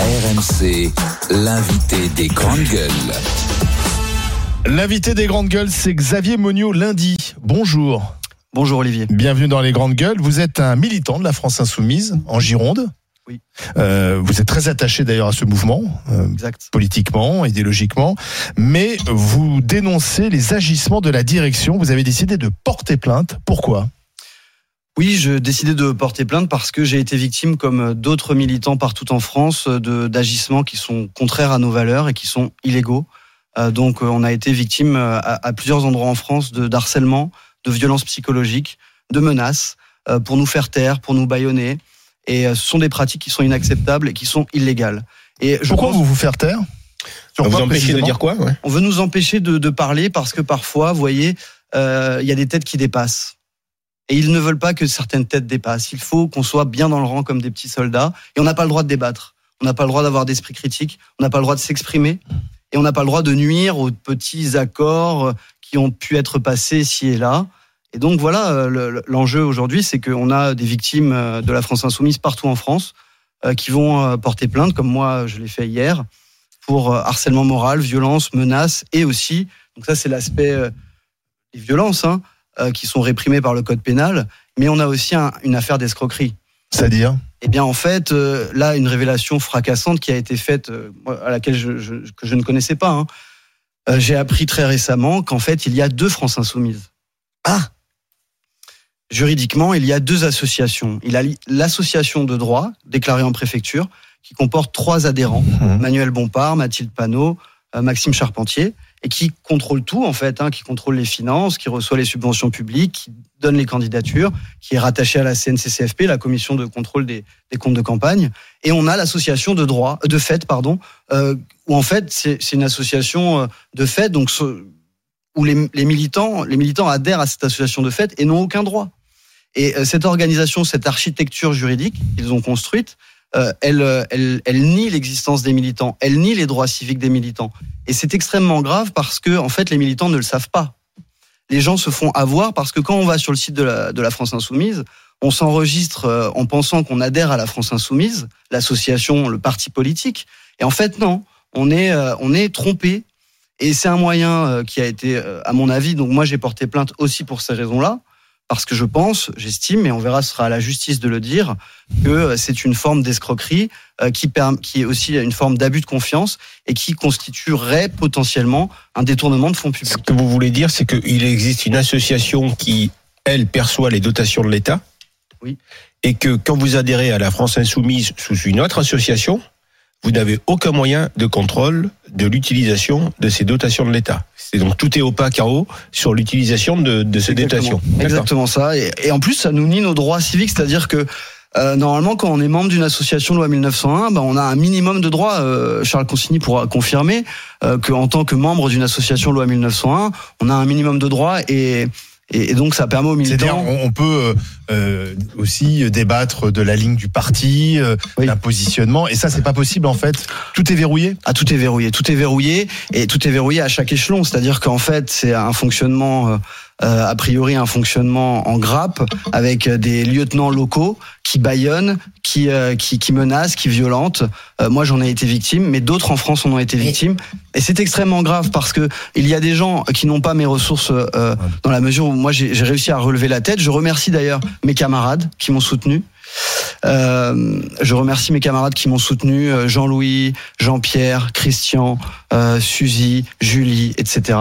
RMC, l'invité des grandes gueules. L'invité des grandes gueules, c'est Xavier Monio lundi. Bonjour. Bonjour Olivier. Bienvenue dans les grandes gueules. Vous êtes un militant de la France insoumise en Gironde. Oui. Euh, vous êtes très attaché d'ailleurs à ce mouvement, euh, Exact. politiquement, idéologiquement, mais vous dénoncez les agissements de la direction. Vous avez décidé de porter plainte. Pourquoi? Oui, je décidé de porter plainte parce que j'ai été victime, comme d'autres militants partout en France, d'agissements qui sont contraires à nos valeurs et qui sont illégaux. Euh, donc, euh, on a été victime euh, à, à plusieurs endroits en France de d'harcèlement, de violences psychologiques, de menaces euh, pour nous faire taire, pour nous bâillonner. Et euh, ce sont des pratiques qui sont inacceptables et qui sont illégales. Et je Pourquoi pense- vous vous faire taire? Sur vous quoi empêchez de dire quoi ouais? On veut nous empêcher de, de parler parce que parfois, vous voyez, euh, il y a des têtes qui dépassent. Et ils ne veulent pas que certaines têtes dépassent. Il faut qu'on soit bien dans le rang comme des petits soldats. Et on n'a pas le droit de débattre. On n'a pas le droit d'avoir d'esprit critique. On n'a pas le droit de s'exprimer. Et on n'a pas le droit de nuire aux petits accords euh, qui ont pu être passés ici et là. Et donc voilà, euh, le- l'enjeu aujourd'hui, c'est qu'on a des victimes euh, de la France insoumise partout en France qui vont porter plainte, comme moi je l'ai fait hier, pour harcèlement moral, violence, menaces et aussi, donc ça c'est l'aspect des violences hein, euh, qui sont réprimées par le code pénal, mais on a aussi un- une affaire d'escroquerie. C'est-à-dire Eh bien, en fait, euh, là, une révélation fracassante qui a été faite, euh, à laquelle je, je- que je ne connaissais pas. hein. J'ai appris très récemment qu'en fait, il y a deux France insoumises. Ah Juridiquement, il y a deux associations. Il y a l'association de droit, déclarée en préfecture, qui comporte trois adhérents. Mhm. Manuel Bompard, Mathilde Panot, Maxime Charpentier, et qui contrôle tout en fait, hein, qui contrôle les finances, qui reçoit les subventions publiques, qui donne les candidatures, qui est rattaché à la CNCCFP, la commission de contrôle des, des comptes de campagne. Et on a l'association de droit, de fait, pardon, euh, où en fait c'est une association euh, de fait, donc ce- où les, les militants, les militants adhèrent à cette association de fait et n'ont aucun droit. Et euh, cette organisation, cette architecture juridique qu'ils ont construite, euh, elle, euh, elle, elle nie l'existence des militants, elle nie les droits civiques des militants. Et c'est extrêmement grave parce que, en fait, les militants ne le savent pas. Les gens se font avoir parce que quand on va sur le site de la, de la France Insoumise, on s'enregistre euh, en pensant qu'on adhère à la France Insoumise, l'association, le parti politique. Et en fait, non, on est, euh, on est trompé. Et c'est un moyen qui a été, à mon avis, donc moi j'ai porté plainte aussi pour ces raisons-là, parce que je pense, j'estime, et on verra, ce sera à la justice de le dire, que euh, c'est une forme d'escroquerie euh, qui, est aussi une forme d'abus de confiance et qui constituerait potentiellement un détournement de fonds Ce publics. que vous voulez dire, c'est qu'il existe une association qui, elle, perçoit les dotations de l'État. Oui. Et que quand vous adhérez à la France Insoumise sous une autre association, vous n'avez aucun moyen de contrôle de l'utilisation de ces dotations de l'État. C'est donc tout est opaque en haut sur l'utilisation de, de ces Exactement. dotations. Exactement ça. Et, et en plus, ça nous nie nos droits civiques, c'est-à-dire que euh, normalement, quand on est membre d'une association loi 1901, ben, on a un minimum de droits. Euh, Charles Consigny pourra confirmer euh, qu'en tant que membre d'une association loi 1901, on a un minimum de droits et, et, et donc ça permet aux C'est-à-dire, militants. on, on peut euh, euh, aussi débattre de la ligne du parti, euh, Oui. d'un positionnement, et ça, c'est pas possible en fait. Tout est verrouillé. Ah, tout est verrouillé, tout est verrouillé et tout est verrouillé à chaque échelon. C'est-à-dire qu'en fait, c'est un fonctionnement, euh, euh, a priori, un fonctionnement en grappe avec euh, des lieutenants locaux qui baillonnent, qui, euh, qui, qui menacent, qui violentent. Euh, moi, j'en ai été victime, mais d'autres en France en ont été victimes. Et c'est extrêmement grave parce que il y a des gens qui n'ont pas mes ressources euh, dans la mesure où moi j'ai réussi à relever la tête. Je remercie d'ailleurs mes camarades qui m'ont soutenu. Euh, je remercie mes camarades qui m'ont soutenu, Jean-Louis, Jean-Pierre, Christian, euh, Suzy, Julie, etc.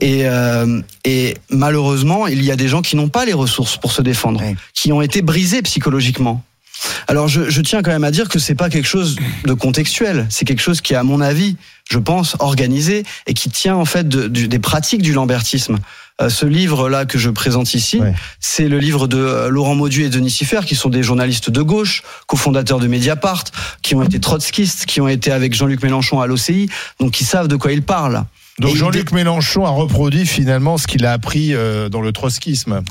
Et, euh, et malheureusement, il y a des gens qui n'ont pas les ressources pour se défendre, qui ont été brisés psychologiquement. Alors je, je tiens quand même à dire que c'est pas quelque chose de contextuel, c'est quelque chose qui est à mon avis, je pense, organisé et qui tient en fait de- des pratiques du lambertisme. Euh, ce livre-là que je présente ici, Ouais. c'est le livre de euh, Laurent Maudu et Denis Siffer, qui sont des journalistes de gauche, cofondateurs de Mediapart, qui ont été trotskistes, qui ont été avec Jean-Luc Mélenchon à l'OCI, donc qui savent de quoi ils parlent. Donc Jean-Luc Mélenchon a reproduit finalement ce qu'il a appris euh, dans le trotskisme.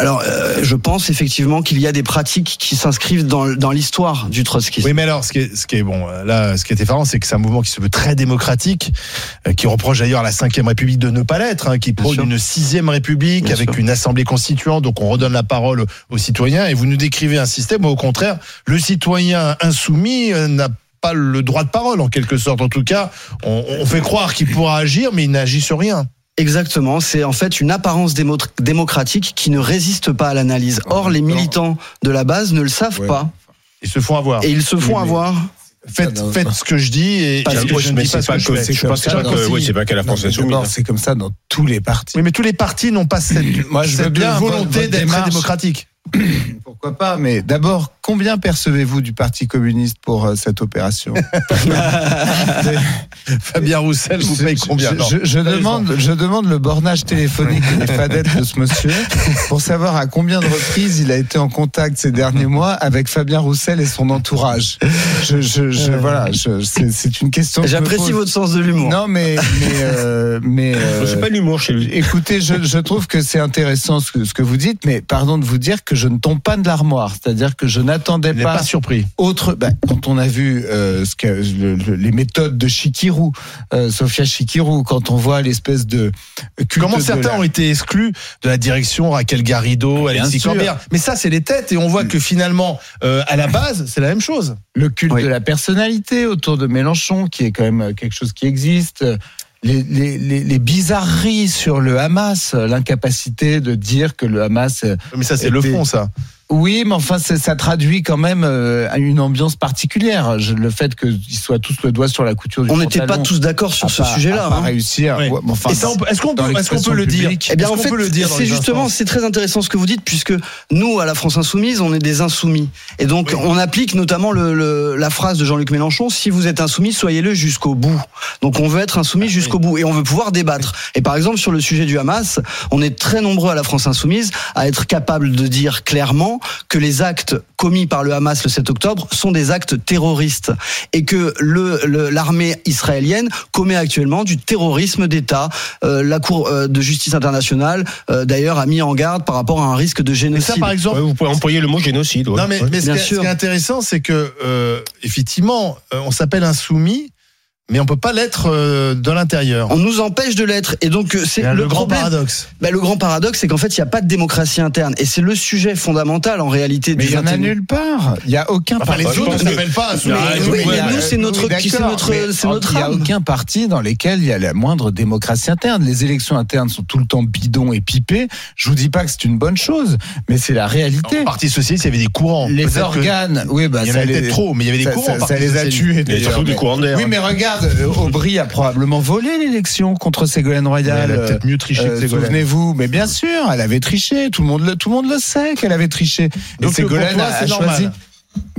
Alors, euh, je pense effectivement qu'il y a des pratiques qui s'inscrivent dans, dans l'histoire du trotskisme. Oui, mais alors, ce qui est, ce qui est bon, euh, là, ce qui est effarant, c'est que c'est un mouvement qui se veut très démocratique, euh, qui reproche d'ailleurs à la Ve République de ne pas l'être, hein, qui prône une sixième République Bien avec sûr. une assemblée constituante, donc on redonne la parole aux citoyens, et vous nous décrivez un système où, au contraire, le citoyen insoumis n'a pas le droit de parole en quelque sorte. En tout cas, on, on fait croire qu'il pourra agir, mais il n'agit sur rien. Exactement, c'est en fait une apparence démo- démocratique qui ne résiste pas à l'analyse. Or, les militants de la base ne le savent Ouais. pas Ils se font avoir. et ils se font mais- avoir. Faites, faites ce que je dis et Parce et que je ne dis pas c'est ce que pas je que, fais. c'est Je pas pas euh, oui, pas qu'à la France insoumise. d'abord, C'est comme ça dans tous les partis. Oui, mais tous les partis n'ont pas cette, Moi, je veux cette bien votre- volonté d'être démarche. démocratique. Pourquoi pas Mais d'abord, combien percevez-vous du Parti communiste pour euh, cette opération? Fabien Roussel vous paye je- combien? je, Non. je, je Allez, demande, je demande le bornage téléphonique et les fadettes de ce monsieur pour savoir à combien de reprises il a été en contact ces derniers mois avec Fabien Roussel et son entourage. Je, je, je- voilà, je- c'est c'est une question. que je me J'apprécie pose. votre sens de l'humour. Non, mais mais euh, mais. euh, C'est pas l'humour chez lui. Écoutez, je, je trouve que c'est intéressant ce que, ce que vous dites, mais pardon de vous dire que je ne tombe pas de l'armoire. C'est-à-dire que je n'attendais pas, pas surpris. autre. bah, quand on a vu euh, ce que, le- le- les méthodes de Chikirou, euh, Sofia Chikirou, quand on voit l'espèce de culte Comment de certains la- ont été exclus de la direction Raquel Garrido, Bien Alexis. Corbière Mais ça, c'est les têtes et on voit que finalement, euh, à la base, c'est la même chose. le culte Oui. de la personnalité autour de Mélenchon, qui est quand même quelque chose qui existe. Les, les, les, les bizarreries sur le Hamas, l'incapacité de dire que le Hamas Mais ça, c'est le fond, ça. Oui, mais enfin, ça traduit quand même euh, une ambiance particulière. Je- le fait qu'ils soient tous le doigt sur la couture du On n'était pas tous d'accord sur ce sujet-là. hein. réussir. Oui. Ouais, enfin, est-ce qu'on peut, est-ce qu'on peut le dire Eh bien, en fait, c'est justement, c'est très intéressant ce que vous dites, puisque nous, à la France Insoumise, on est des insoumis. Et donc, Oui. on applique notamment le, le- la phrase de Jean-Luc Mélenchon si vous êtes insoumis, soyez-le jusqu'au bout. Donc, on veut être insoumis Ah, jusqu'au bout et on veut pouvoir débattre. Et par exemple, sur le sujet du Hamas, on est très nombreux à la France Insoumise à être capable de dire clairement que les actes commis par le Hamas le 7 octobre sont des actes terroristes et que le le- l'armée israélienne commet actuellement du terrorisme d'État. Euh, la Cour euh, de justice internationale, euh, d'ailleurs, a mis en garde par rapport à un risque de Mais génocide. ça, par exemple, Ouais, vous pouvez employer le mot génocide. ouais. Non, mais, Ouais. mais ce, Bien qui est, ce sûr. qui est intéressant, c'est que, euh, effectivement, euh, on s'appelle insoumis, mais on peut pas l'être euh, de l'intérieur. on nous empêche de l'être. Et donc, euh, c'est le, le, grand problème. paradoxe. Bah, le grand paradoxe, c'est qu'en fait, il n'y a pas de démocratie interne. Et c'est le sujet fondamental, en réalité, mais du il y en a 21e. nulle part. Il y a aucun Enfin, les parti. autres ne s'appellent pas insoumis. Ah, Oui, mais nous, c'est notre, oui, c'est notre, mais c'est notre Il n'y a aucun parti dans lequel il y a la moindre démocratie interne. Les élections internes sont tout le temps bidons et pipées. Je vous dis pas que c'est une bonne chose, mais c'est la réalité. Au Parti socialiste, il y avait des courants. Les organes, oui, bah, Il y en avait les- peut-être trop, mais il y avait des ça, courants. ça- les a tués. Il y a d'ailleurs, surtout du mais- courant d'air. Oui, mais regarde, Aubry a probablement volé l'élection contre Ségolène Elle Royal. a peut-être mieux triché Euh, que Ségolène. Souvenez-vous, mais bien sûr, elle avait triché. Tout le monde le, tout le monde le sait qu'elle avait triché. Et Donc, Ségolène a, a choisi.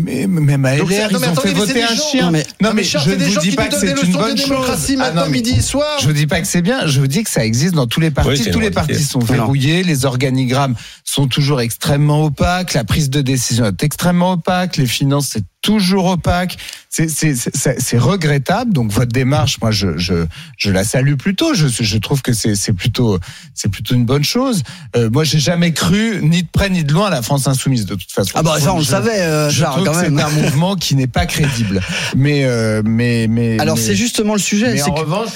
Mais même à LR, Donc, ils non, mais ont attendez, fait mais c'est voter des un gens- chien. Non, mais- non, mais Charles, je c'est ne des vous gens dis qui pas nous que donnent des c'est une leçons de bonne chose. démocratie Ah, matin, non, mais- midi et soir. je vous dis pas que c'est bien, je vous dis que ça existe dans tous les Oui, partis. c'est tous une les réalité. partis sont verrouillés, les organigrammes sont toujours extrêmement opaques, la prise de décision est extrêmement opaque, les finances c'est toujours opaque. C'est c'est- c'est- c'est regrettable. Donc votre démarche, moi je je, je la salue plutôt. Je, je trouve que c'est c'est plutôt c'est plutôt une bonne chose. Euh, moi j'ai jamais cru ni de près ni de loin à la France insoumise de toute façon. Ah bah ça, on le Je- savait, euh, je Charles, trouve quand que même. c'est un mouvement qui n'est pas crédible. Mais euh, mais mais Alors, mais- c'est justement le sujet. mais c'est en que- revanche,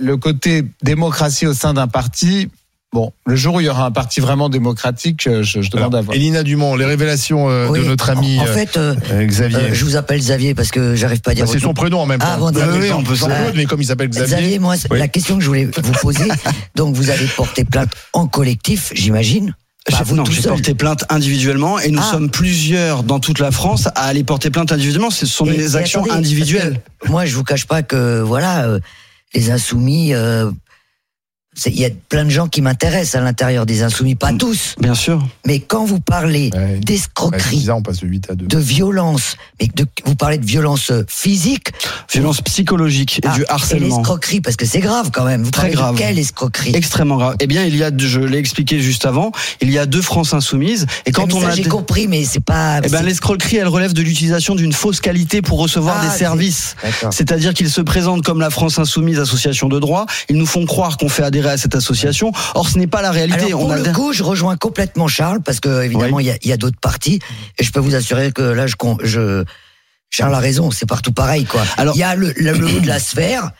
le, côté démocratie au sein d'un parti, bon, le jour où il y aura un parti vraiment démocratique, euh, je, je demande à voir. Elina Dumont, les révélations euh, Oui, de notre ami En, en fait, euh, euh, Xavier. euh, je vous appelle Xavier parce que j'arrive pas à dire. Bah, c'est son nom. prénom en même temps. Ah, bon. Oui, on peut Euh, Jean-Claude, mais comme il s'appelle Xavier, Xavier. moi, Oui. la question que je voulais vous poser. donc, vous avez porté plainte en collectif, j'imagine. J'ai- vous non, j'ai porté plainte individuellement et nous Ah. sommes plusieurs dans toute la France à aller porter plainte individuellement. Ce sont Et- des actions attendez, individuelles. Moi, je vous cache pas que voilà, euh, les insoumis. euh, Il y a plein de gens qui m'intéressent à l'intérieur des insoumis, pas Mm. tous. Bien sûr. Mais quand vous parlez Ouais. D'escroquerie, passe de 8 à 2. de violence, mais de, vous parlez de violence euh, physique, Violence psychologique et ah, du et harcèlement. l'escroquerie, parce que c'est grave quand même. Vous Très grave. de quelle escroquerie? Extrêmement grave. Eh bien, il y a, je l'ai expliqué juste avant, il y a deux France insoumises. Et quand on ça, a. j'ai compris, mais c'est pas. Eh ben, l'escroquerie, elle relève de l'utilisation d'une fausse qualité pour recevoir Ah, des services. C'est-à-dire qu'ils se présentent comme la France insoumise association de droit. Ils nous font croire qu'on fait adhérer à cette association. Or, ce n'est pas la réalité. Alors, pour on le coup, je rejoins complètement Charles parce que évidemment Oui. il y a, d'autres partis et je peux vous assurer que là je, Charles a raison, c'est partout pareil quoi. Alors- il y a le, le, le haut de la sphère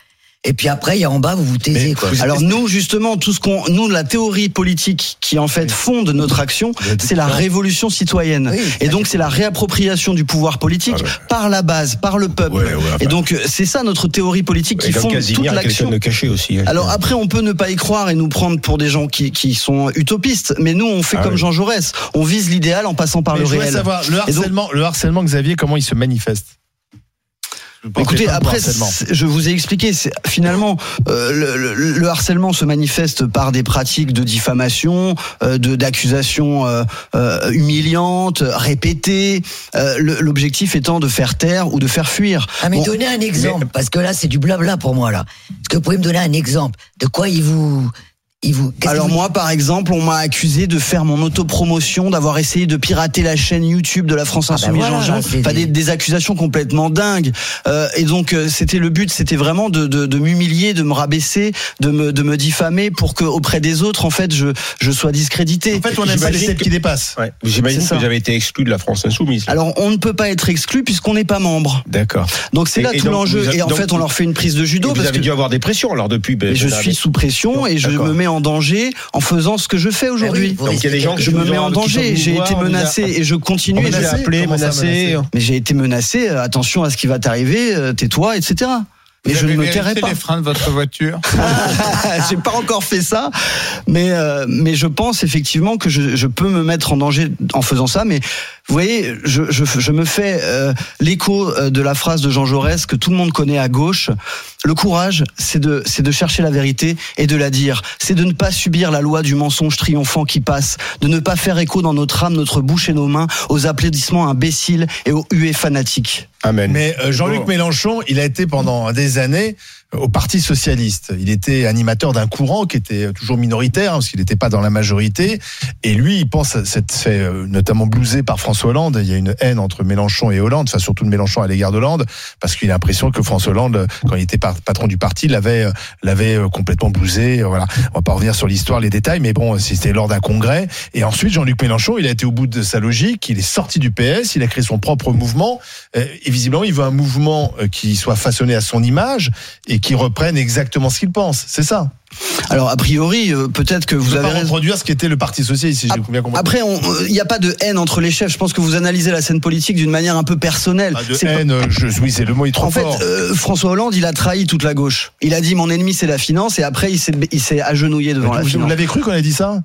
Et puis après, il y a en bas, vous vous taisez, quoi. vous- Alors nous justement tout ce qu'on nous la théorie politique qui en fait fonde notre action, c'est la révolution citoyenne. Oui, Et donc c'est la réappropriation du pouvoir politique Ah ouais. par la base, par le peuple. Ouais, ouais, enfin. Et donc euh, c'est ça notre théorie politique qui fonde toute Casimir, quelqu'un l'action. aussi. hein. Alors après, on peut ne pas y croire et nous prendre pour des gens qui, qui sont utopistes, mais nous, on fait Ah comme oui. Jean Jaurès. On vise l'idéal en passant par Mais le je réel. savoir, le Et donc- harcèlement, le harcèlement, Xavier, comment il se manifeste? Écoutez, après, je vous ai expliqué, finalement, euh, le, le- le harcèlement se manifeste par des pratiques de diffamation, euh, de d'accusations euh, euh, humiliantes, répétées. euh, L'objectif étant de faire taire ou de faire fuir. Ah, mais Bon, donnez un exemple, parce que là, c'est du blabla pour moi, là. Est-ce que vous pouvez me donner un exemple? De quoi il vous. Il vous qu'est-ce Alors vous- moi, par exemple, on m'a accusé de faire mon autopromotion, d'avoir essayé de pirater la chaîne YouTube de la France Ah bah Insoumise voilà, là, c'est Enfin, des- des, accusations complètement dingues. Euh, et donc, euh, c'était le but, c'était vraiment de, de, de m'humilier, de me rabaisser, de me, de me diffamer pour que auprès des autres, en fait, je, je sois discrédité. En fait, on n'aime pas les J'imagine têtes que- qui dépassent. Ouais. J'imagine que j'avais été exclu de la France insoumise. Alors, on ne peut pas être exclu puisqu'on n'est pas membre. D'accord. Donc, c'est là et tout l'enjeu. Et en donc, fait, on leur fait une prise de Et judo vous parce avez que dû avoir des pressions alors depuis. ben, je suis sous pression et je me mets en danger en faisant ce que je fais aujourd'hui. Donc il y a des gens qui je me mets en danger, j'ai été menacé et je continue. A appelé, menacé. Mais j'ai été menacé, euh, attention à ce qui va t'arriver, euh, tais-toi, etc. Vous Et je avez ne me tairai pas. les freins de votre voiture J'ai pas encore fait ça, mais euh, mais je pense effectivement que je, je peux me mettre en danger en faisant ça. Mais vous voyez, je, je, je me fais euh, l'écho euh, de la phrase de Jean Jaurès que tout le monde connaît à gauche. Le courage, c'est de c'est de chercher la vérité et de la dire. C'est de ne pas subir la loi du mensonge triomphant qui passe, de ne pas faire écho dans notre âme, notre bouche et nos mains aux applaudissements imbéciles et aux huées fanatiques. Amen. Mais euh, Jean-Luc Mélenchon, il a été pendant des années au Parti socialiste. Il était animateur d'un courant qui était toujours minoritaire, hein, parce qu'il n'était pas dans la majorité. Et lui, il pense fait euh, notamment blouser par François Hollande. Il y a une haine entre Mélenchon et Hollande, enfin surtout de Mélenchon à l'égard d'Hollande, parce qu'il a l'impression que François Hollande, quand il était patron du parti, l'avait euh, l'avait euh, complètement blousé. Voilà. On va pas revenir sur l'histoire, les détails, mais bon, c'était lors d'un congrès. Et ensuite, Jean-Luc Mélenchon, il a été au bout de sa logique. Il est sorti du PS, il a créé son propre mouvement. Euh, Et visiblement, il veut un mouvement euh, qui soit façonné à son image qui reprenne exactement ce qu'il pense. C'est ça. Alors a priori, euh, peut-être que vous avez reproduire ce qu'était le Parti socialiste, si j'ai bien compris. Après, il n'y a pas de haine entre les chefs. Je pense que vous analysez la scène politique d'une manière un peu personnelle. Pas de pas- haine, euh, je, oui, c'est le mot est trop En fait, fort. euh, François Hollande, il a trahi toute la gauche. Il a dit mon ennemi c'est la finance et après il s'est il agenouillé devant la vous, vous l'avez cru qu'on a dit ça?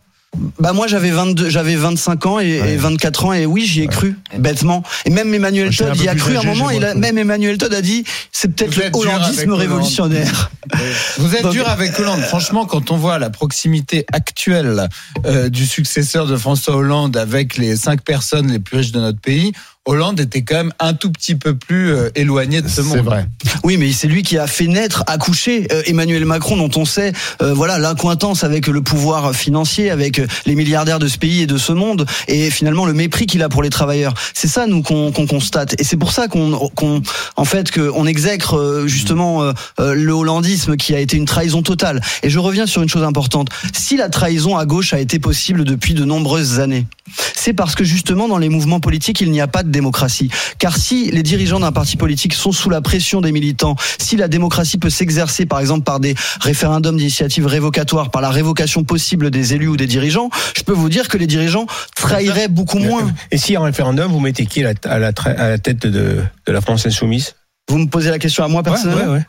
Bah moi j'avais 22 j'avais 25 ans et, et Ouais. 24 ans et oui, j'y ai cru bêtement. Et même Emmanuel Moi, Todd y a cru à un moment, cru. même Emmanuel Todd a dit c'est peut-être le hollandisme révolutionnaire. Vous êtes Donc- dur avec Hollande. Franchement, quand on voit la proximité actuelle euh, du successeur de François Hollande avec les cinq personnes les plus riches de notre pays, Hollande était quand même un tout petit peu plus euh, éloigné de ce monde. C'est vrai. Oui, mais c'est lui qui a fait naître, accoucher euh, Emmanuel Macron, dont on sait, euh, voilà, l'incointance avec le pouvoir financier, avec euh, les milliardaires de ce pays et de ce monde, et finalement le mépris qu'il a pour les travailleurs. C'est ça, nous, qu'on qu'on constate, et c'est pour ça qu'on, qu'on, en fait, qu'on exècre euh, justement euh, le hollandisme qui a été une trahison totale. Et je reviens sur une chose importante. Si la trahison à gauche a été possible depuis de nombreuses années, c'est parce que justement dans les mouvements politiques, il n'y a pas de démocratie. Car si les dirigeants d'un parti politique sont sous la pression des militants, si la démocratie peut s'exercer par exemple par des référendums d'initiative révocatoire, par la révocation possible des élus ou des dirigeants, je peux vous dire que les dirigeants trahiraient beaucoup moins. Et si en référendum, vous mettez qui à la, à la, tra- à la tête de, de la France insoumise? Vous me posez la question à moi personnellement? ouais.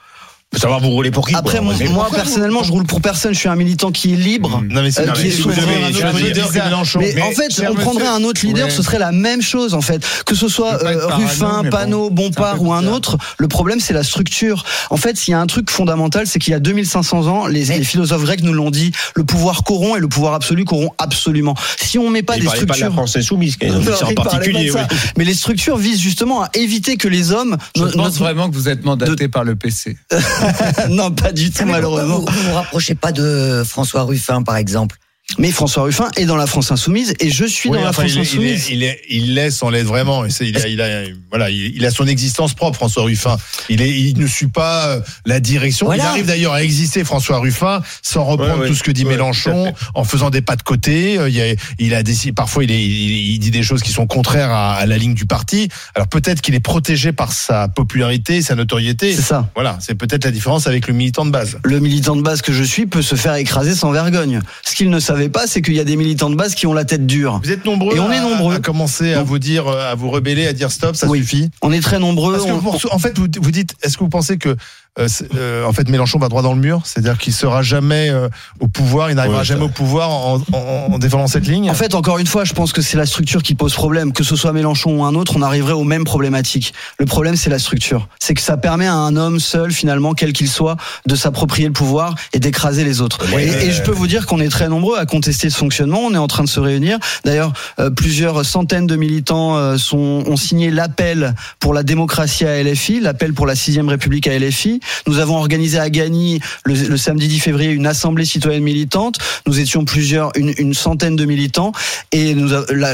Faut savoir vous roulez pour qui Après, quoi. moi, personnellement, je roule pour personne. Je suis un militant qui est libre. Non mais c'est Euh, non, qui mais est souverain, avez un un autre autre leader que bizarre. Mélenchon. Mais, Mais, en fait, on prendrait monsieur, un autre leader, ouais. ce serait la même chose en fait. Que ce soit euh, Ruffin, bon, Panot, un Bompard ou un autre, le problème c'est la structure. En fait, s'il y a un truc fondamental, c'est qu'il y a 2500 ans, les, philosophes grecs nous l'ont dit, le pouvoir corrompt et le pouvoir absolu corrompt absolument. Si on met pas Il des parlait pas de la structures... France insoumise, en il particulier. Mais les structures visent justement à éviter que les hommes... Je pense vraiment que vous êtes mandaté par le PC. non, pas du tout malheureusement. Vous ne vous rapprochez pas de François Ruffin, par exemple Mais François Ruffin est dans la France Insoumise et je suis Oui, dans la France il, est- il, Insoumise. est- il, est- il laisse, on l'aide vraiment. Il, a, il, a, voilà, il, a son existence propre, François Ruffin. Il, est, il ne suit pas euh, la direction. Voilà. Il arrive d'ailleurs à exister, François Ruffin, sans reprendre Ouais, ouais. tout ce que dit Ouais, Mélenchon, en faisant des pas de côté. Euh, Il, a, il a décidé, parfois, il, est, il, il dit des choses qui sont contraires à, à la ligne du parti. Alors peut-être qu'il est protégé par sa popularité, sa notoriété. C'est ça. Voilà, c'est peut-être la différence avec le militant de base. Le militant de base que je suis peut se faire écraser sans vergogne. Ce qu'il ne savait pas, c'est qu'il y a des militants de base qui ont la tête dure. Vous êtes nombreux, Et on à, est nombreux. à commencer à Donc- vous dire, euh, à vous rebeller, à dire stop, ça Oui. suffit. On est très nombreux. On- vous- en fait, vous, vous dites, est-ce que vous pensez que euh, euh, en fait Mélenchon va droit dans le mur, c'est-à-dire qu'il sera jamais euh, au pouvoir, il n'arrivera Ouais, jamais au pouvoir en, en, en défendant cette ligne. En fait, encore une fois, je pense que c'est la structure qui pose problème. Que ce soit Mélenchon ou un autre, on arriverait aux mêmes problématiques. Le problème, c'est la structure. C'est que ça permet à un homme seul, finalement, quel qu'il soit, de s'approprier le pouvoir et d'écraser les autres. Et, je peux vous dire qu'on est très nombreux à contester ce fonctionnement. On est en train de se réunir. D'ailleurs, euh, plusieurs centaines de militants euh, sont, ont signé l'appel pour la démocratie à LFI, l'appel pour la sixième République à LFI. Nous avons organisé à Gagny le, le samedi 10 février une assemblée citoyenne militante. Nous étions plusieurs, une, une centaine de militants, et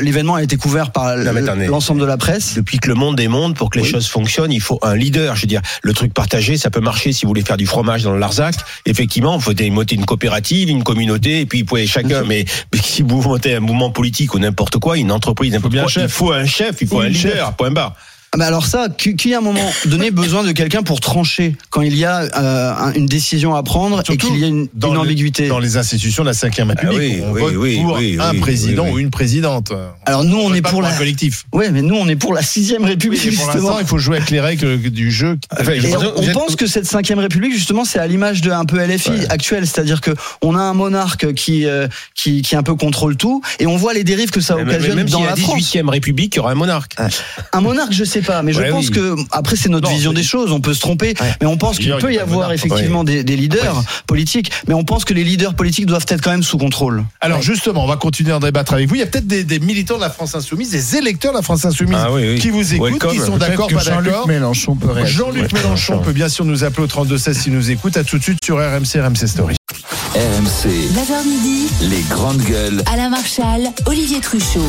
l'événement a été couvert par l'ensemble de la presse. Depuis que le monde est monde, pour que les Oui. choses fonctionnent, il faut un leader. Je veux dire, le truc partagé, ça peut marcher si vous voulez faire du fromage dans le Larzac. Effectivement, il faut monter une coopérative, une communauté, et puis vous pouvez chacun. Mais, mais si vous montez un mouvement politique ou n'importe quoi, une entreprise, n'importe quoi, chef. il faut un chef, il faut un leader. chef. Point barre. Ah, Mais alors ça, qui, à un moment donné besoin de quelqu'un pour trancher quand il y a euh, un- une décision à prendre Surtout et qu'il y a une, dans une le- ambiguïté. dans les institutions de la 5 République, Ah oui, on oui, vote oui, pour oui, un oui, président oui, oui. ou une présidente. Alors nous, on vote est pas pour la. collectif. Ouais, mais nous, on est pour la sixième Oui, République mais pour justement. l'instant, il faut jouer avec les règles du jeu. Enfin, Et Vous on, on pense que cette cinquième République, justement, c'est à l'image de un peu LFI Ouais. actuelle, c'est-à-dire que on a un monarque qui, euh, qui qui un peu contrôle tout, et on voit les dérives que ça Même, occasionne même dans a la la France. 18e République, il y aura un monarque. Un monarque, je sais pas, mais je Ouais, pense oui. que après c'est notre Non, vision des choses. On peut se tromper, Ouais. mais on pense qu'il peut y avoir effectivement des, des leaders politiques, mais on pense que les leaders politiques doivent être quand même sous contrôle. Alors justement, on va continuer à débattre avec vous. Il y a peut-être des, des militants de la France Insoumise, des électeurs de la France Insoumise Ah oui, oui. qui vous écoutent, Welcome. qui sont d'accord, pas Jean-Luc d'accord. Mélenchon peut. Jean-Luc Ouais, Mélenchon Mélenchon. peut bien sûr nous appeler au 3216 s'il nous écoute. À tout de suite sur RMC, RMC Story. RMC, 9h midi, les grandes gueules. Alain Marchal, Olivier Truchot.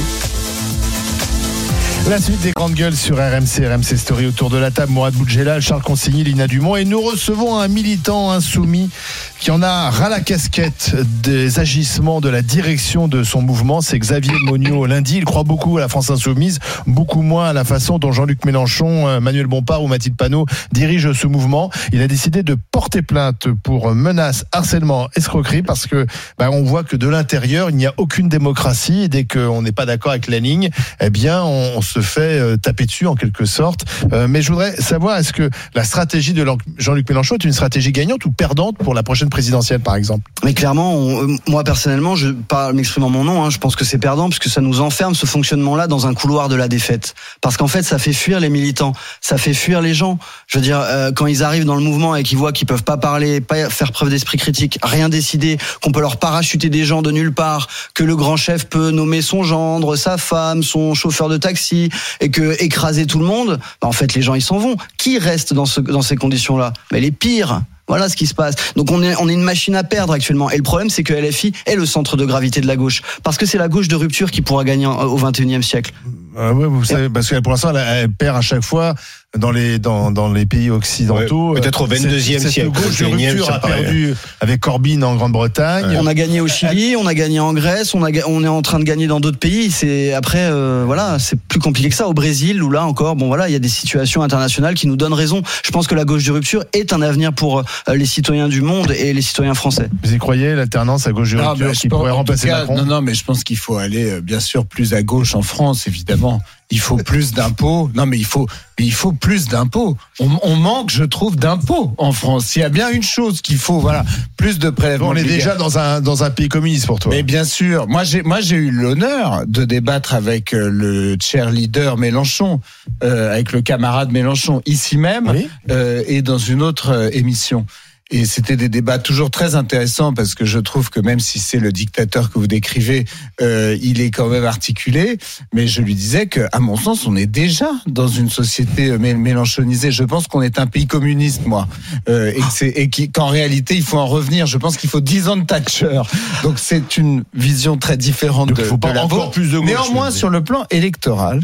La suite des grandes gueules sur RMC, RMC Story autour de la table. Mourad Boudjela, Charles Consigny, Lina Dumont. Et nous recevons un militant insoumis qui en a ras la casquette des agissements de la direction de son mouvement. C'est Xavier Monio lundi. Il croit beaucoup à la France insoumise, beaucoup moins à la façon dont Jean-Luc Mélenchon, euh, Manuel Bompard ou Mathilde Panot dirigent ce mouvement. Il a décidé de porter plainte pour menaces, harcèlement, escroquerie parce que bah, on voit que de l'intérieur, il n'y a aucune démocratie et dès qu'on n'est pas d'accord avec la ligne, eh bien, on, on se fait euh, taper dessus en quelque sorte. Euh, mais je voudrais savoir, est-ce que la stratégie de Jean-Luc Mélenchon est une stratégie gagnante ou perdante pour la prochaine présidentielle, par exemple? Mais clairement, euh, moi personnellement, je pas m'exprime en mon nom, hein, je pense que c'est perdant puisque ça nous enferme ce fonctionnement-là dans un couloir de la défaite. Parce qu'en fait, ça fait fuir les militants, ça fait fuir les gens. Je veux dire, quand ils arrivent dans le mouvement et qu'ils voient qu'ils peuvent pas parler, pas faire preuve d'esprit critique, rien décider, qu'on peut leur parachuter des gens de nulle part, que le grand chef peut nommer son gendre, sa femme, son chauffeur de taxi, et que écraser tout le monde, bah, en fait, les gens ils s'en vont. Qui reste dans ce dans ces conditions-là? Mais les pires. Voilà ce qui se passe. Donc on est, une machine à perdre actuellement. Et le problème, c'est que LFI est le centre de gravité de la gauche. Parce que c'est la gauche de rupture qui pourra gagner au 21e siècle. Euh, ouais, vous savez, parce que pour l'instant, elle perd à chaque fois dans les dans, dans les pays occidentaux. Ouais, peut-être au Cette- 22e cette siècle, gauche de 21e, rupture a perdu avec Corbyn en Grande-Bretagne. On a gagné au Chili, on a gagné en Grèce, on, a, on est en train de gagner dans d'autres pays. C'est après, euh, voilà, c'est plus compliqué que ça. Au Brésil, où là encore, bon voilà, il y a des situations internationales qui nous donnent raison. Je pense que la gauche de rupture est un avenir pour euh, les citoyens du monde et les citoyens français. Vous y croyez, l'alternance à gauche de Non, rupture qui pense- pourrait remplacer cas, Macron? Non, non, mais je pense qu'il faut aller, euh, bien sûr, plus à gauche en France, évidemment. Il faut plus d'impôts. Non, mais il faut, il faut plus d'impôts. On, on manque, je trouve, d'impôts en France. S'il y a bien une chose qu'il faut, voilà, plus de prélèvements. On est déjà dans un, dans un pays communiste pour toi. Mais bien sûr, moi j'ai moi j'ai eu l'honneur de débattre avec euh, le cheerleader Mélenchon, euh, avec le camarade Mélenchon ici même Oui. euh, et dans une autre euh, émission. Et c'était des débats toujours très intéressants parce que je trouve que même si c'est le dictateur que vous décrivez, euh, il est quand même articulé. Mais je lui disais que, à mon sens, on est déjà dans une société euh, mé- mélanchonisée. Je pense qu'on est un pays communiste, moi, euh, et qu'en réalité, il faut en revenir. Je pense qu'il faut 10 ans de Thatcher. Donc c'est une vision très différente Donc, de, il faut pas de la encore plus de gauche, Néanmoins, sur le plan électoral,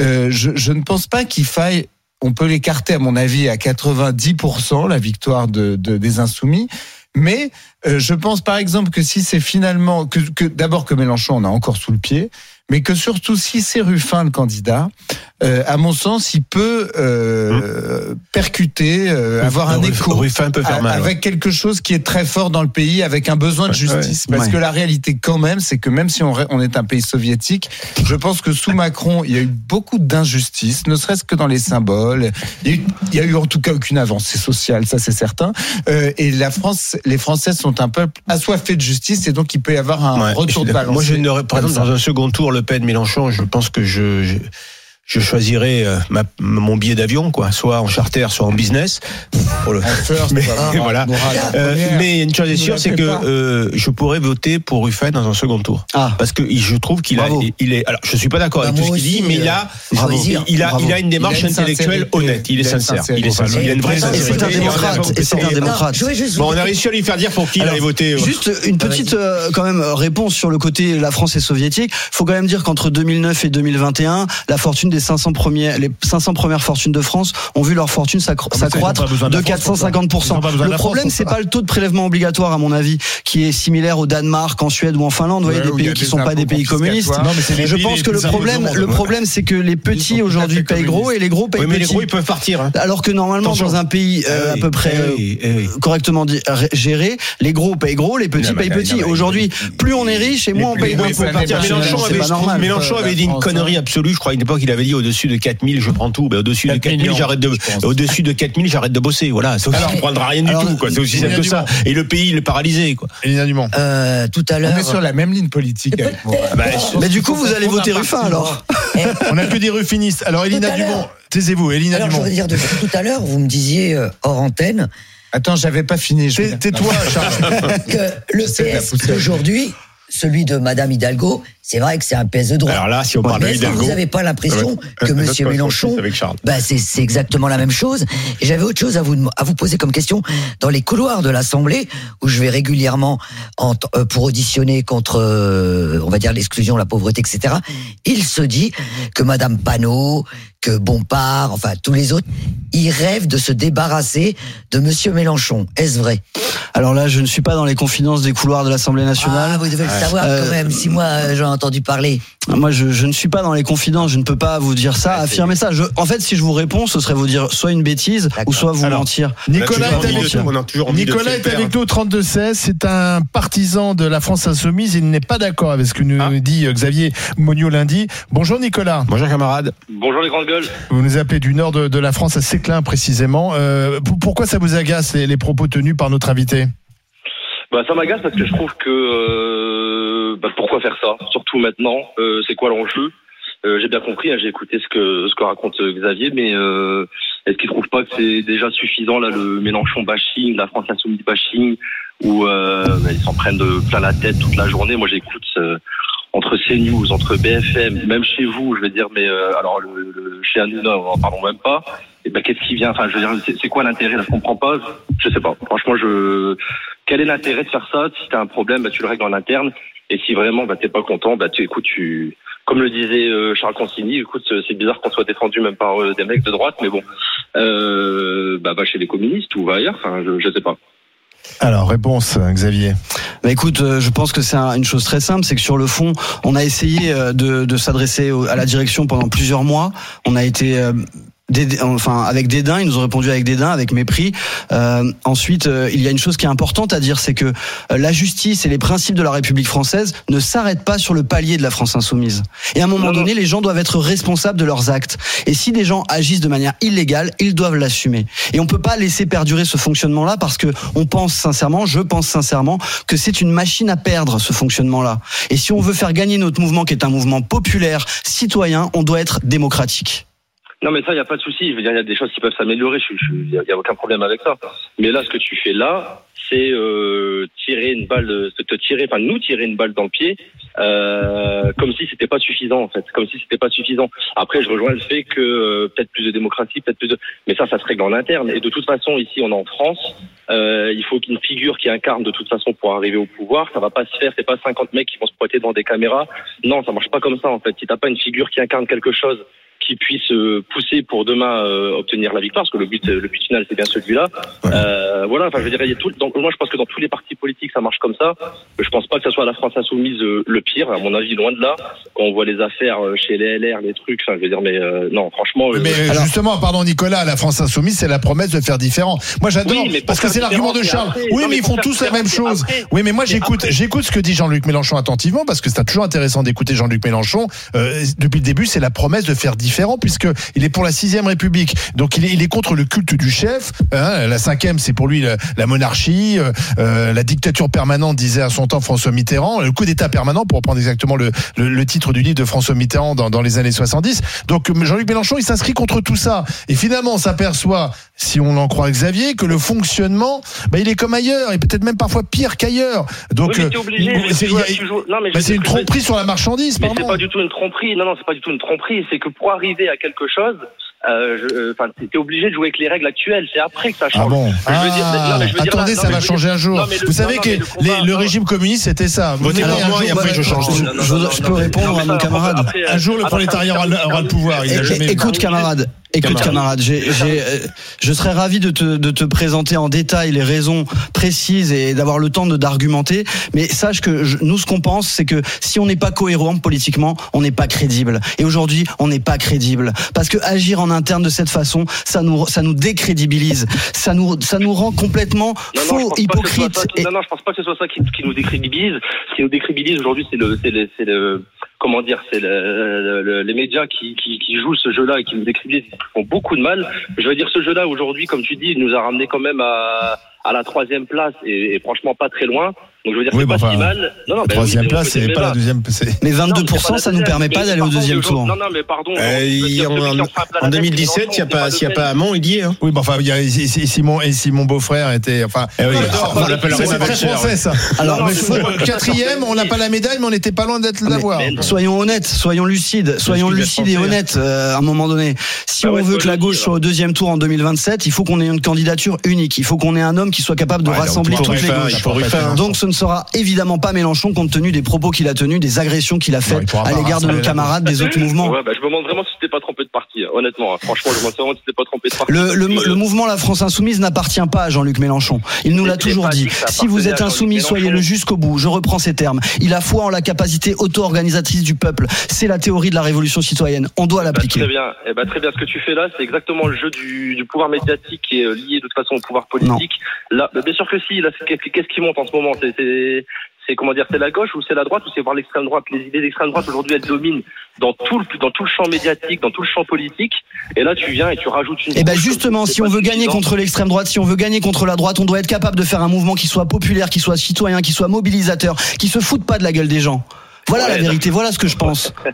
euh, je, je ne pense pas qu'il faille. On peut l'écarter, à mon avis, à 90% la victoire de, de- des insoumis. Mais euh, je pense, par exemple, que si c'est finalement que d'abord que Mélenchon on a encore sous le pied, mais que surtout si c'est Ruffin le candidat, euh, à mon sens, il peut euh, percuter, euh, avoir un écho Ruffin peut faire a- mal. ouais. avec quelque chose qui est très fort dans le pays, avec un besoin de justice. Parce Ouais. que la réalité, quand même, c'est que même si on, est un pays soviétique, je pense que sous Macron, il y a eu beaucoup d'injustices, ne serait-ce que dans les symboles. Il y, a eu, il y a eu en tout cas aucune avancée sociale, ça c'est certain. Et la France, les Français sont un peuple assoiffé de justice, et donc il peut y avoir un retour de balance. Moi, je n'aurais, par exemple, dans un second tour, Le Pen, Mélenchon, je pense que je, je, je choisirais euh, ma- mon billet d'avion, quoi, soit en charter, soit en business. Pour le- Mais voilà. Euh, mais une chose est sûre, c'est que euh, je pourrais voter pour Ruffin dans un second tour. Ah. Parce que il- je trouve qu'il a, il est. Alors, je suis pas d'accord Bah, avec tout ce qu'il dit, mais il a, il, il a, il a une démarche Il une intellectuelle sincérité. honnête. Il est Il sincère. sincérité. Il est sincère. Il a une vraie Et c'est un sincérité. démocrate. Et c'est un démocrate. Bon, on a réussi à lui faire dire pour qui il allait voter. Juste une petite quand même réponse sur le côté la France est soviétique. Faut quand même dire qu'entre 2009 et 2021, la fortune des 500 premiers, les 500 premières fortunes de France ont vu leur fortune Ah, ont s'accroître de de la France pour ça. 450 Ils ont pas besoin de Le la problème c'est pas le taux de prélèvement obligatoire à mon avis qui est similaire au Danemark, en Suède ou en Finlande. Vous voyez des pays qui des sont pas des pays communistes. les Je pense les que le problème, le problème, c'est que les petits à aujourd'hui payent gros et les gros payent mais les petits. gros, ils peuvent partir. hein. Alors que normalement, dans un pays euh, Eh à oui, peu près eh euh, eh correctement géré, les gros payent gros, les petits payent petits. Aujourd'hui, plus on est riche et moins on paye les d'impôts. gros, ils peuvent Partir. partir. Mélenchon avait, dit une France, connerie hein. absolue. Je crois à une époque, il avait dit au-dessus de 4000, je prends tout. Ben, au-dessus de 4 4000, millions, j'arrête de, je au-dessus de 4000, j'arrête de bosser. Voilà. C'est aussi, Alors- prendras rien du tout, quoi. C'est aussi simple que ça. Et le pays, il est paralysé, quoi. Elina Dumont. Euh, tout à On l'heure. est sur la même ligne politique avec moi. Bah, Mais du coup, vous allez voter Ruffin alors On n'a que des ruffinistes. Alors, Elina Dumont, taisez-vous, Elina alors, je Dumont. voudrais dire de, tout à l'heure, vous me disiez euh, hors antenne Attends, j'avais pas fini. je Tais-toi, Charles. que le PS d'aujourd'hui, celui de Madame Hidalgo, c'est vrai que c'est un PS de droite. Alors là, si on parle de Hidalgo. vous n'avez pas l'impression que Monsieur Mélenchon, bah c'est exactement la même chose. Et j'avais autre chose à vous à vous poser comme question dans les couloirs de l'Assemblée où je vais régulièrement en euh, pour auditionner contre, euh, on va dire l'exclusion, la pauvreté, etc. Il se dit que Madame Panot, que Bompard, enfin tous les autres, ils rêvent de se débarrasser de Monsieur Mélenchon. Est-ce vrai? Alors là, je ne suis pas dans les confidences des couloirs de l'Assemblée nationale. Ah, vous devez le savoir Euh, quand même. Si moi euh, j'en ai entendu parler. Moi, je, je ne suis pas dans les confidences. Je ne peux pas vous dire ça, affirmer ça. Je, en fait, si je vous réponds, ce serait vous dire soit une bêtise ou soit vous Alors, mentir. Nicolas est avec nous. Nicolas se est faire. avec nous au 32-16. C'est un partisan de la France Insoumise. Il n'est pas d'accord avec ce que nous Ah. dit euh, Xavier Monio lundi. Bonjour Nicolas. Bonjour, camarade. Bonjour les grandes gueules. Vous nous appelez du nord de, de la France, à Séclin précisément. Euh, pourquoi ça vous agace les, les propos tenus par notre invité? Bah ça m'agace parce que je trouve que euh, bah, pourquoi faire ça? Surtout maintenant, euh, c'est quoi l'enjeu? J'ai bien compris, hein, j'ai écouté ce que ce que raconte Xavier, mais est-ce qu'il trouve pas que c'est déjà suffisant là le Mélenchon bashing, la France insoumise bashing, où bah, ils s'en prennent de plein la tête toute la journée? Moi j'écoute entre CNews, entre BFM, même chez vous, je veux dire, mais euh, alors le, le, chez Hanouna, on en parlons même pas. Et ben qu'est-ce qui vient? Enfin, je veux dire, c'est quoi l'intérêt? Je comprends pas. Je sais pas. Franchement, je quel est l'intérêt de faire ça? Si t'as un problème, bah, tu le règles en interne. Et si vraiment bah, t'es pas content, bah tu écoute, tu comme le disait euh, Charles Consigny, écoute, c'est bizarre qu'on soit défendu même par euh, des mecs de droite, mais bon, euh, bah va chez les communistes ou va ailleurs. Enfin, je, je sais pas. Alors, réponse, euh, Xavier. Bah écoute, euh, je pense que c'est un- une chose très simple, c'est que sur le fond, on a essayé euh, de, de s'adresser à la direction pendant plusieurs mois. On a été dédé- enfin avec dédain, ils nous ont répondu avec dédain, avec mépris. Euh, ensuite, euh, il y a une chose qui est importante à dire, c'est que euh, la justice et les principes de la République française ne s'arrêtent pas sur le palier de la France insoumise. Et à un moment donné, les gens doivent être responsables de leurs actes. Et si des gens agissent de manière illégale, ils doivent l'assumer. Et on peut pas laisser perdurer ce fonctionnement-là parce que on pense sincèrement, je pense sincèrement, que c'est une machine à perdre ce fonctionnement-là. Et si on veut faire gagner notre mouvement, qui est un mouvement populaire, citoyen, on doit être démocratique. Non, mais ça, il n'y a pas de souci. Je veux dire, il y a des choses qui peuvent s'améliorer. Il n'y a, aucun problème avec ça. Mais là, ce que tu fais là, c'est euh, tirer une balle, euh, te tirer, enfin nous tirer une balle dans le pied, euh, comme si c'était pas suffisant en fait, comme si c'était pas suffisant. Après, je rejoins le fait que euh, peut-être plus de démocratie, peut-être plus de, mais ça, ça se règle en interne. Et de toute façon, ici, on est en France. Euh, il faut qu'une figure qui incarne de toute façon pour arriver au pouvoir. Ça va pas se faire. C'est pas 50 mecs qui vont se pointer devant des caméras. Non, ça marche pas comme ça en fait. Si t'as pas une figure qui incarne quelque chose qui puisse euh, pousser pour demain euh, obtenir la victoire, parce que le but, le but final, c'est bien celui-là. Euh, voilà, enfin, je dire, il y a tout, donc, moi, je pense que dans tous les partis politiques, ça marche comme ça. Je pense pas que ça soit la France insoumise euh, le pire, à mon avis, loin de là. Quand on voit les affaires chez les LR, les trucs, enfin, je veux dire, mais non, franchement. Mais justement, pardon Nicolas, la France insoumise, c'est la promesse de faire différent. Moi j'adore, Oui, parce que c'est l'argument de Charles. après. Oui, Non, mais ils font tous la même chose. Oui, mais moi j'écoute, j'écoute ce que dit Jean-Luc Mélenchon attentivement, parce que c'est toujours intéressant d'écouter Jean-Luc Mélenchon. Depuis le début, c'est la promesse de faire différent, puisque il est pour la sixième République. Donc il est, il est contre le culte du chef. hein. la cinquième, c'est pour lui la, la monarchie, euh, euh, la dictature permanente, disait à son temps François Mitterrand, le coup d'État permanent, pour reprendre exactement le, le, le titre du livre de François Mitterrand dans, dans les années 70. Donc euh, Jean-Luc Mélenchon, il s'inscrit contre tout ça. Et finalement, on s'aperçoit, si on en croit Xavier, que le fonctionnement, bah, il est comme ailleurs, et peut-être même parfois pire qu'ailleurs. Donc oui, euh, c'est bah, une tromperie sur la marchandise, Mais c'est pardon. pas du tout une tromperie. Non, non, c'est pas du tout une tromperie. C'est que pour arriver à quelque chose, euh, euh, enfin, t'es obligé de jouer avec les règles actuelles. C'est après que ça change. Ah bon Je veux dire- Ah, non, mais je veux dire Attendez, ça va changer un jour. non, mais le- Vous savez non, que le les- combat- le régime communiste, c'était ça. Votez pour moi et après je change. Je- peux répondre à mon camarade. Un jour, le prolétariat aura, le- pouvoir. Écoute camarade, écoute Camarade. j'ai, j'ai, euh, je serais ravi de te, de te présenter en détail les raisons précises et d'avoir le temps de d'argumenter. Mais sache que je- nous, ce qu'on pense, c'est que si on n'est pas cohérent politiquement, on n'est pas crédible. Et aujourd'hui, on n'est pas crédible parce que agir en interne de cette façon, ça nous, ça nous décrédibilise, ça nous, ça nous rend complètement Non, faux, hypocrite. ça qui- Et- Non, non, je pense pas que ce soit ça qui, qui nous décrédibilise. Ce qui nous décrédibilise aujourd'hui, c'est le, c'est le, c'est le, comment dire, c'est le, le- le- les médias qui, jouent ce jeu-là et qui nous décrivent, font beaucoup de mal. Je veux dire, ce jeu-là, aujourd'hui, comme tu dis, nous a ramené quand même à, à la troisième place et, et franchement pas très loin. Donc je veux dire, Oui, c'est bah, pas enfin, si mal. Non, non, La troisième oui, place, c'est pas la deuxième. Mais Non, 22%, c'est pas la ça nous deuxième. permet pas d'aller au pardon, deuxième tour. Non, non, mais pardon. Euh, dire, en, en frappe la en tête, 2017, il n'y a pas, c'est s'il y a pas le Hamon, il y est. Hein. Oui, mais enfin, y a et et Simon Beaufrère était, enfin, Eh oui, c'est très français ça. Alors, Quatrième, on n'a pas la médaille, mais on n'était pas loin d'être l'avoir. mais- Soyons honnêtes, soyons lucides, soyons lucides et honnêtes euh, à un moment donné. Si Bah on veut que la gauche soit au deuxième tour en 2027, il faut qu'on ait une candidature unique. Il faut qu'on ait un homme qui soit capable de Ouais, rassembler toutes les gauches. Donc ce ne sera évidemment pas Mélenchon compte tenu des propos qu'il a tenus, des agressions qu'il a faites à l'égard de nos camarades des autres mouvements. Ouais, bah, je me demande vraiment si pas trompé de parti, honnêtement. hein. Franchement, je me demande vraiment pas trompé de. Le, le, le mouvement La France Insoumise n'appartient pas à Jean-Luc Mélenchon. Il nous l'a toujours dit. Si vous êtes insoumis, soyez-le jusqu'au bout. Je reprends ces termes. Il a foi en la capacité auto-organisatrice du peuple. C'est la théorie de la révolution citoyenne. On doit Bah, l'appliquer. très bien. Eh ben, très bien. Ce que tu fais là, c'est exactement le jeu du, du pouvoir médiatique qui est euh, lié de toute façon au pouvoir politique. Là, bah, bien sûr que si. Là, qu'est-ce qu'est-ce qui monte en ce moment? C'est- C'est comment dire C'est la gauche ou c'est la droite ou c'est voir l'extrême droite Les idées d'extrême droite aujourd'hui, elles dominent dans tout le dans tout le champ médiatique, dans tout le champ politique. Et là, tu viens et tu rajoutes une. Et ben couche justement, si on veut gagner contre l'extrême droite, si on veut gagner contre la droite, on doit être capable de faire un mouvement qui soit populaire, qui soit citoyen, qui soit mobilisateur, qui se foute pas de la gueule des gens. Voilà la vérité, voilà ce que je pense.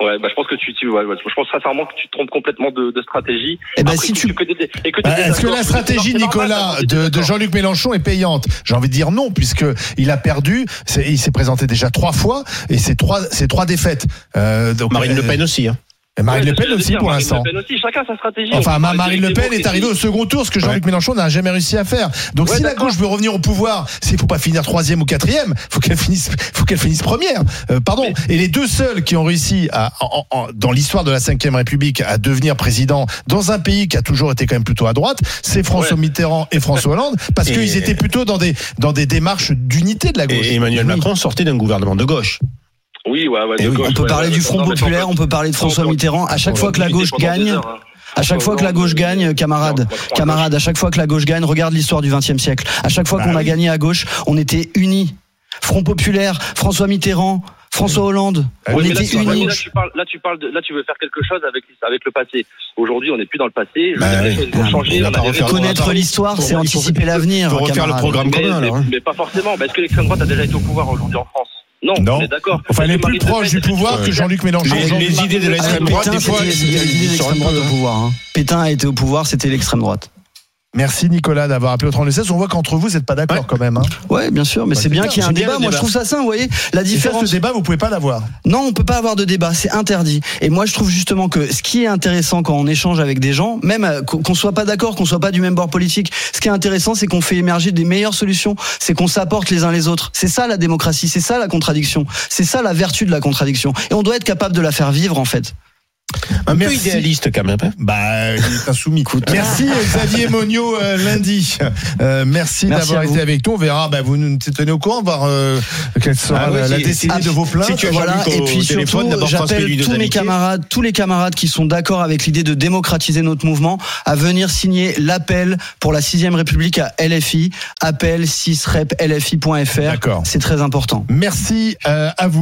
Ouais, bah, je pense que tu, tu ouais, ouais, je pense sincèrement que tu te trompes complètement de, de stratégie. Eh ben, Après, si tu- et Bah, Est-ce que la stratégie, Nicolas, de. Jean-Luc Mélenchon est payante? J'ai envie de dire non, puisque il a perdu. c'est- Il s'est présenté déjà trois fois et c'est trois, c'est trois défaites. Euh, donc, Marine Le euh, Pen aussi. Hein. Et Marine Ouais, Le c'est Pen aussi dire, pour l'instant. Chacun sa stratégie. Enfin, Marine Le Pen est arrivée au second tour, ce que Jean-Luc Mélenchon n'a jamais réussi à faire. Donc, Ouais, si la gauche veut revenir au pouvoir, s'il faut pas finir troisième ou quatrième, faut qu'elle finisse, faut qu'elle finisse première. Euh, pardon. Et les deux seuls qui ont réussi à, en- en- dans l'histoire de la Cinquième République à devenir président dans un pays qui a toujours été quand même plutôt à droite, c'est François Ouais. Mitterrand et François Hollande, parce Et- qu'ils étaient plutôt dans des dans des démarches d'unité de la gauche. Et Emmanuel Oui. Macron sortait d'un gouvernement de gauche. Oui, ouais, ouais. Eh de oui. gauche, On peut ouais, parler ouais, du. Front populaire, on peut parler de François Mitterrand. À chaque faut fois que la gauche gagne, heures, hein. à chaque fois que la gauche gagne, camarade, camarade, à chaque fois que la gauche gagne, regarde l'histoire du XXe siècle. À chaque fois Bah qu'on a gagné à gauche, on était unis. Front populaire, François Mitterrand, François Hollande, Ah on là, était mais unis. là, tu parles, là, tu parles de, là, tu veux faire quelque chose avec, avec le passé. Aujourd'hui, on n'est plus dans le passé. Bah les oui. choses Ah, changer. on on. Connaître l'histoire, c'est anticiper l'avenir. refaire le programme mais, commun, mais- alors. hein. mais pas forcément. Bah, Est-ce que l'extrême droite a déjà été au pouvoir aujourd'hui en France? Non, Non. on est d'accord. Enfin, elle est plus proche du pouvoir que Jean-Luc Mélenchon. Les, idées de l'extrême droite, Pétain, des fois, l'extrême droite un au peu- pouvoir. hein. Pétain a été au pouvoir, c'était l'extrême droite. Merci Nicolas d'avoir appelé au 32-16. On voit qu'entre vous, vous n'êtes pas d'accord Ouais. quand même. hein. Ouais, bien sûr, mais Bah, c'est bien bien, qu'il y ait un débat. le Moi, je trouve ça sain, vous voyez. La différence. ce débat, vous pouvez pas l'avoir. Non, on peut pas avoir de débat, c'est interdit. Et moi, je trouve justement que ce qui est intéressant quand on échange avec des gens, même euh, qu'on qu'on soit pas d'accord, qu'on soit pas du même bord politique, ce qui est intéressant, c'est qu'on fait émerger des meilleures solutions, c'est qu'on s'apporte les uns les autres. C'est ça la démocratie, c'est ça la contradiction, c'est ça la vertu de la contradiction. Et on doit être capable de la faire vivre en fait. Un peu Merci. idéaliste quand même. hein. Bah, il est insoumis. Merci euh, Xavier Monio euh, lundi. Euh, merci, Merci d'avoir été avec nous. On verra. Bah, vous nous tenez au courant, voir euh, quelle sera Ah la, décennie de vos plaintes. si tu as Voilà, et puis surtout, j'appelle tous mes camarades, tous les camarades qui sont d'accord avec l'idée de démocratiser notre mouvement, à venir signer l'appel pour la sixième République à LFI, appel 6 rep lfi.fr. D'accord. C'est très important. Merci euh, à vous.